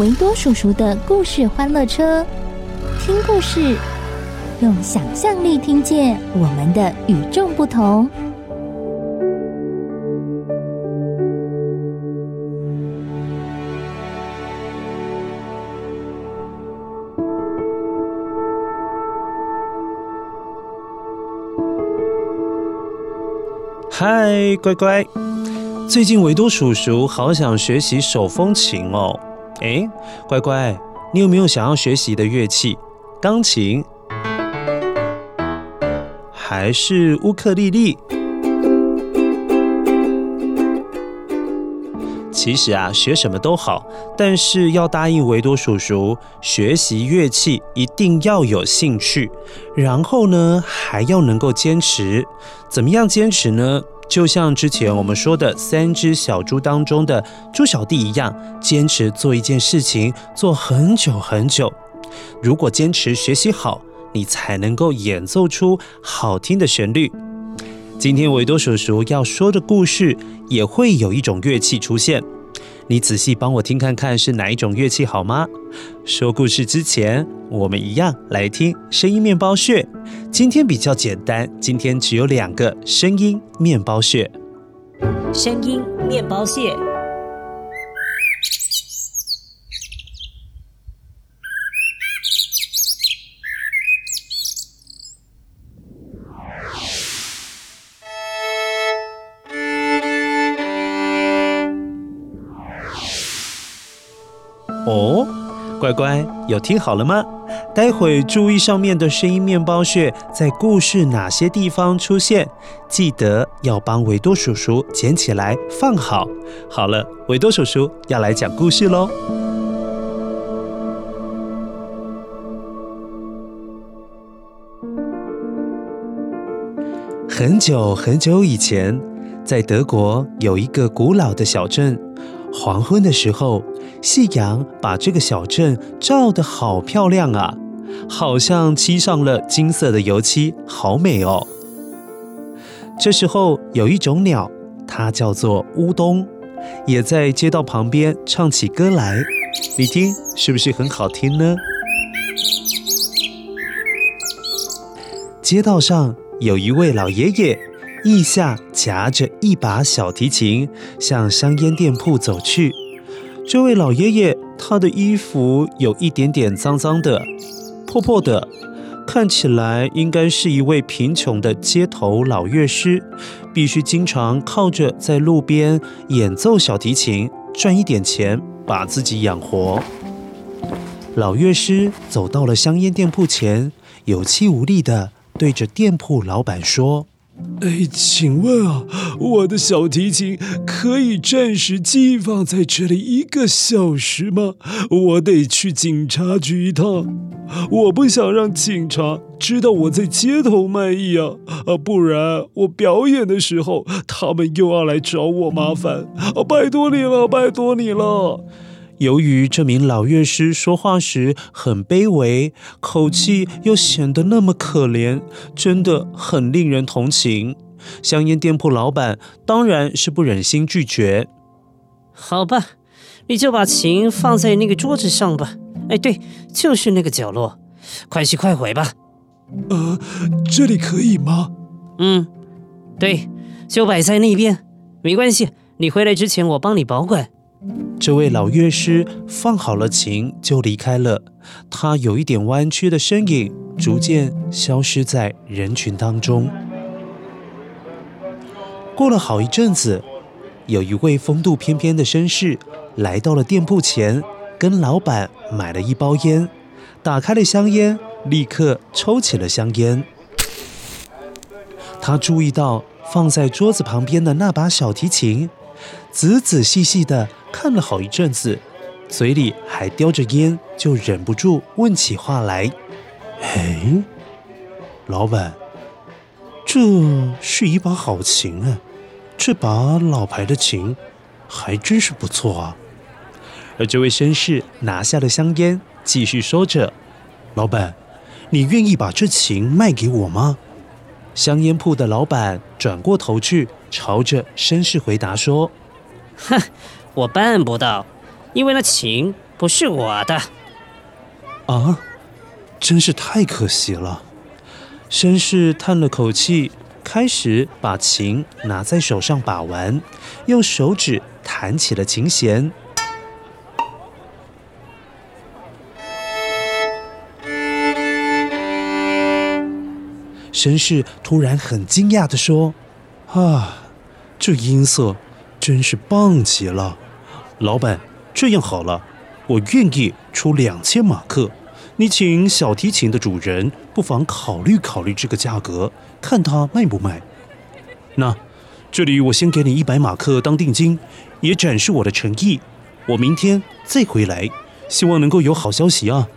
维多叔叔的故事欢乐车，听故事，用想象力听见我们的与众不同。嗨，乖乖！最近维多叔叔好想学习手风琴哦。哎，乖乖，你有没有想要学习的乐器？钢琴，还是乌克丽丽？其实啊，学什么都好，但是要答应维多叔叔，学习乐器一定要有兴趣，然后呢，还要能够坚持。怎么样坚持呢？就像之前我们说的三只小猪当中的猪小弟一样，坚持做一件事情，做很久很久。如果坚持学习好，你才能够演奏出好听的旋律。今天维多叔叔要说的故事也会有一种乐器出现。你仔细帮我听看看是哪一种乐器好吗？说故事之前，我们一样来听声音面包屑。今天比较简单，今天只有两个声音面包屑。声音面包屑。哦，乖乖，有听好了吗？待会注意上面的声音面包屑在故事哪些地方出现，记得要帮维多叔叔捡起来放好。好了，维多叔叔要来讲故事喽。很久很久以前，在德国有一个古老的小镇。黄昏的时候，夕阳把这个小镇照得好漂亮啊，好像漆上了金色的油漆，好美哦。这时候，有一种鸟，它叫做乌冬，也在街道旁边唱起歌来。你听，是不是很好听呢？街道上有一位老爷爷。腋下夹着一把小提琴，向香烟店铺走去。这位老爷爷，他的衣服有一点点脏脏的、破破的，看起来应该是一位贫穷的街头老乐师，必须经常靠着在路边演奏小提琴，赚一点钱，把自己养活。老乐师走到了香烟店铺前，有气无力地对着店铺老板说。哎，请问啊，我的小提琴可以暂时寄放在这里一个小时吗？我得去警察局一趟，我不想让警察知道我在街头卖艺啊，啊，不然我表演的时候他们又要来找我麻烦啊！拜托你了，拜托你了。由于这名老乐师说话时很卑微，口气又显得那么可怜，真的很令人同情。香烟店铺老板当然是不忍心拒绝。好吧，你就把琴放在那个桌子上吧。哎，对，就是那个角落。快去快回吧。呃，这里可以吗？嗯，对，就摆在那边，没关系。你回来之前，我帮你保管。这位老乐师放好了琴就离开了，他有一点弯曲的身影逐渐消失在人群当中。过了好一阵子，有一位风度翩翩的绅士来到了店铺前，跟老板买了一包烟，打开了香烟，立刻抽起了香烟。他注意到放在桌子旁边的那把小提琴，仔仔细细的看了好一阵子，嘴里还叼着烟，就忍不住问起话来：“哎，老板，这是一把好琴啊，这把老牌的琴还真是不错啊。”而这位绅士拿下了香烟，继续说着：“老板，你愿意把这琴卖给我吗？”香烟铺的老板转过头去，朝着绅士回答说：“哼，我办不到，因为那琴不是我的。”啊，真是太可惜了。绅士叹了口气，开始把琴拿在手上把玩，用手指弹起了琴弦。绅士突然很惊讶地说：“啊，这音色真是棒极了！老板，这样好了，我愿意出两千马克，你请小提琴的主人不妨考虑考虑这个价格，看他卖不卖。那这里我先给你一百马克当定金，也展示我的诚意。我明天再回来，希望能够有好消息啊！”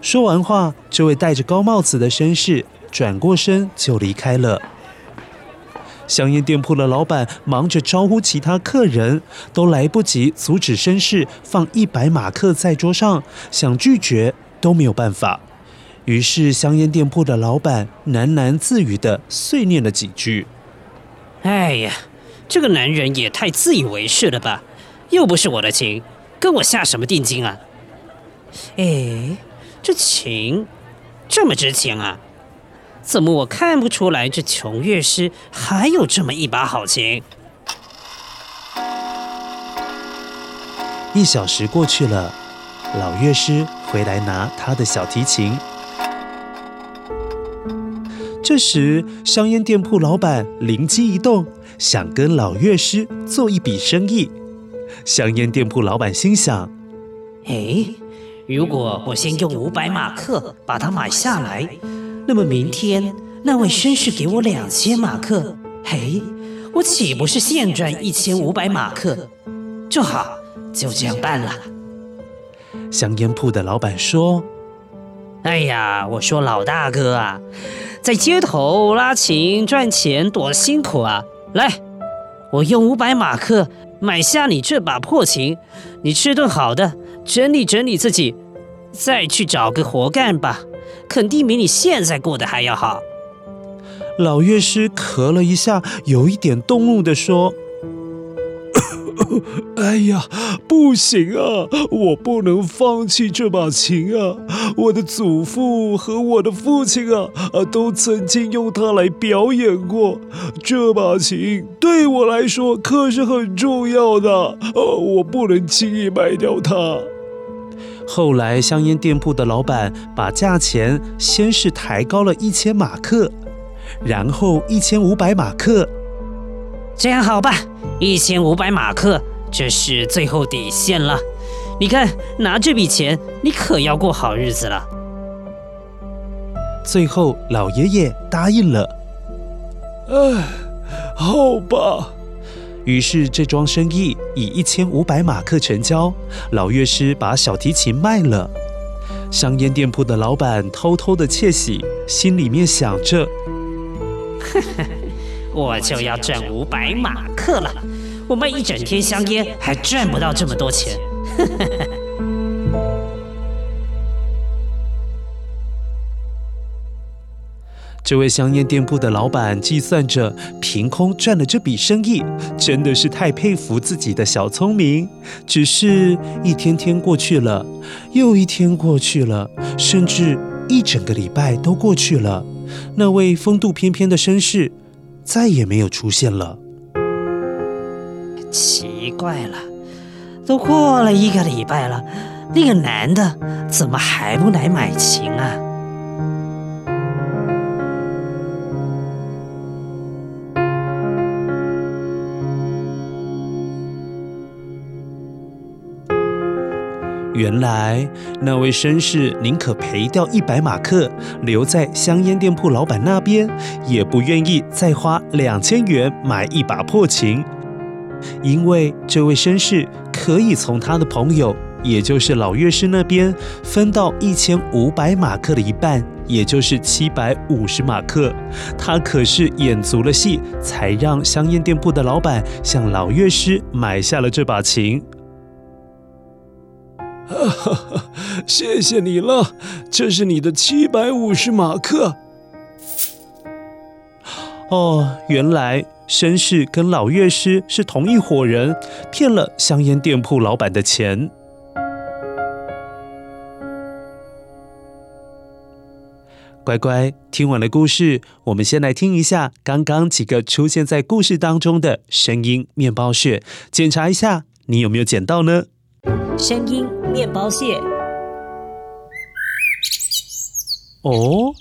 说完话，这位戴着高帽子的绅士。转过身就离开了。香烟店铺的老板忙着招呼其他客人，都来不及阻止绅士放一百马克在桌上，想拒绝都没有办法。于是香烟店铺的老板喃喃自语地碎念了几句：“哎呀，这个男人也太自以为是了吧！又不是我的琴，跟我下什么定金啊？哎，这琴这么值钱啊！”怎么我看不出来？这穷乐师还有这么一把好琴。一小时过去了，老乐师回来拿他的小提琴。这时，香烟店铺老板灵机一动，想跟老乐师做一笔生意。香烟店铺老板心想：哎，如果我先用五百马克把它买下来。那么明天那位绅士给我两千马克，嘿，我岂不是现赚一千五百马克？就好，就这样办了。香烟铺的老板说：“哎呀，我说老大哥啊，在街头拉琴赚钱多辛苦啊！来，我用五百马克买下你这把破琴，你吃顿好的，整理整理自己，再去找个活干吧。”肯定比你现在过得还要好。老乐师咳了一下，有一点动怒地说：“ 哎呀，不行啊！我不能放弃这把琴啊！我的祖父和我的父亲啊，啊，都曾经用它来表演过。这把琴对我来说可是很重要的，呃，我不能轻易卖掉它。”后来，香烟店铺的老板把价钱先是抬高了一千马克，然后一千五百马克。这样好吧，一千五百马克，这是最后底线了。你看，拿这笔钱，你可要过好日子了。最后，老爷爷答应了。哎，好吧。于是这桩生意以一千五百马克成交，老乐师把小提琴卖了。香烟店铺的老板偷偷的窃喜，心里面想着：“，我就要赚五百马克了，我卖一整天香烟还赚不到这么多钱。”。这位香烟店铺的老板计算着，凭空赚了这笔生意，真的是太佩服自己的小聪明。只是，一天天过去了，又一天过去了，甚至一整个礼拜都过去了，那位风度翩翩的绅士再也没有出现了。奇怪了，都过了一个礼拜了，那个男的怎么还不来买琴啊？原来那位绅士宁可赔掉一百马克，留在香烟店铺老板那边，也不愿意再花两千元买一把破琴，因为这位绅士可以从他的朋友，也就是老乐师那边分到一千五百马克的一半，也就是七百五十马克。他可是演足了戏，才让香烟店铺的老板向老乐师买下了这把琴。谢谢你了，这是你的七百五十马克。哦，原来绅士跟老乐师是同一伙人，骗了香烟店铺老板的钱。乖乖，听完了故事，我们先来听一下刚刚几个出现在故事当中的声音面包屑，检查一下你有没有捡到呢？声音面包屑。哦，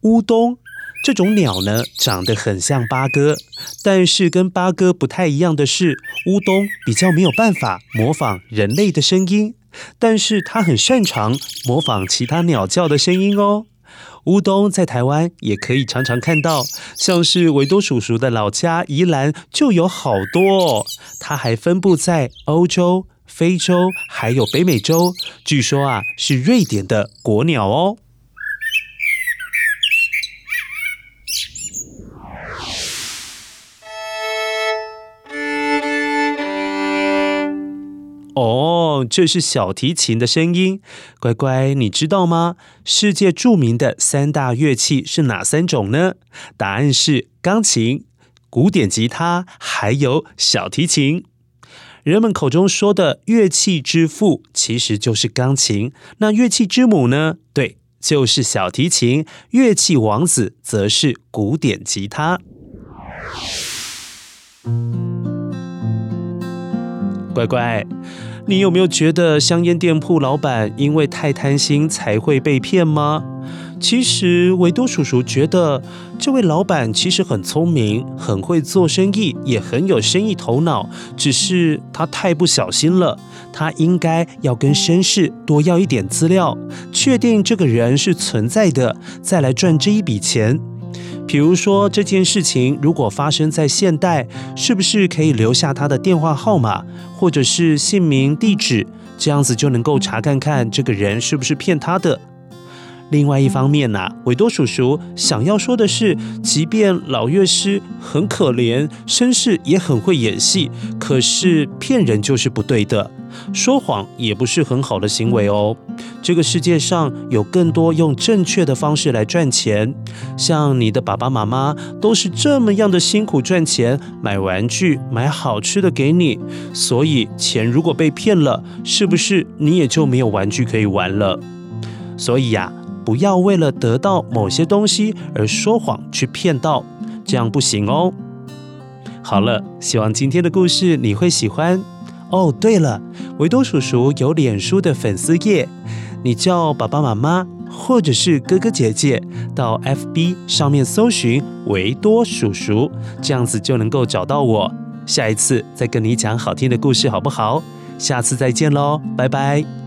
乌冬这种鸟呢，长得很像八哥，但是跟八哥不太一样的是，乌冬比较没有办法模仿人类的声音，但是它很擅长模仿其他鸟叫的声音哦。乌冬在台湾也可以常常看到，像是维多叔叔的老家宜兰就有好多哦。它还分布在欧洲。非洲还有北美洲，据说啊是瑞典的国鸟哦。哦，这是小提琴的声音。乖乖，你知道吗？世界著名的三大乐器是哪三种呢？答案是钢琴、古典吉他，还有小提琴。人们口中说的乐器之父其实就是钢琴，那乐器之母呢？对，就是小提琴。乐器王子则是古典吉他。乖乖，你有没有觉得香烟店铺老板因为太贪心才会被骗吗？其实维多叔叔觉得这位老板其实很聪明，很会做生意，也很有生意头脑。只是他太不小心了，他应该要跟绅士多要一点资料，确定这个人是存在的，再来赚这一笔钱。比如说这件事情如果发生在现代，是不是可以留下他的电话号码，或者是姓名、地址，这样子就能够查看看这个人是不是骗他的。另外一方面呐、维多叔叔想要说的是，即便老乐师很可怜，绅士也很会演戏，可是骗人就是不对的，说谎也不是很好的行为哦。这个世界上有更多用正确的方式来赚钱，像你的爸爸妈妈都是这么样的辛苦赚钱，买玩具、买好吃的给你，所以钱如果被骗了，是不是你也就没有玩具可以玩了？所以呀。不要为了得到某些东西而说谎去骗到，这样不行哦。好了，希望今天的故事你会喜欢哦。对了，维多叔叔有脸书的粉丝页，你叫爸爸妈妈或者是哥哥姐姐到 FB 上面搜寻维多叔叔，这样子就能够找到我。下一次再跟你讲好听的故事，好不好？下次再见喽，拜拜。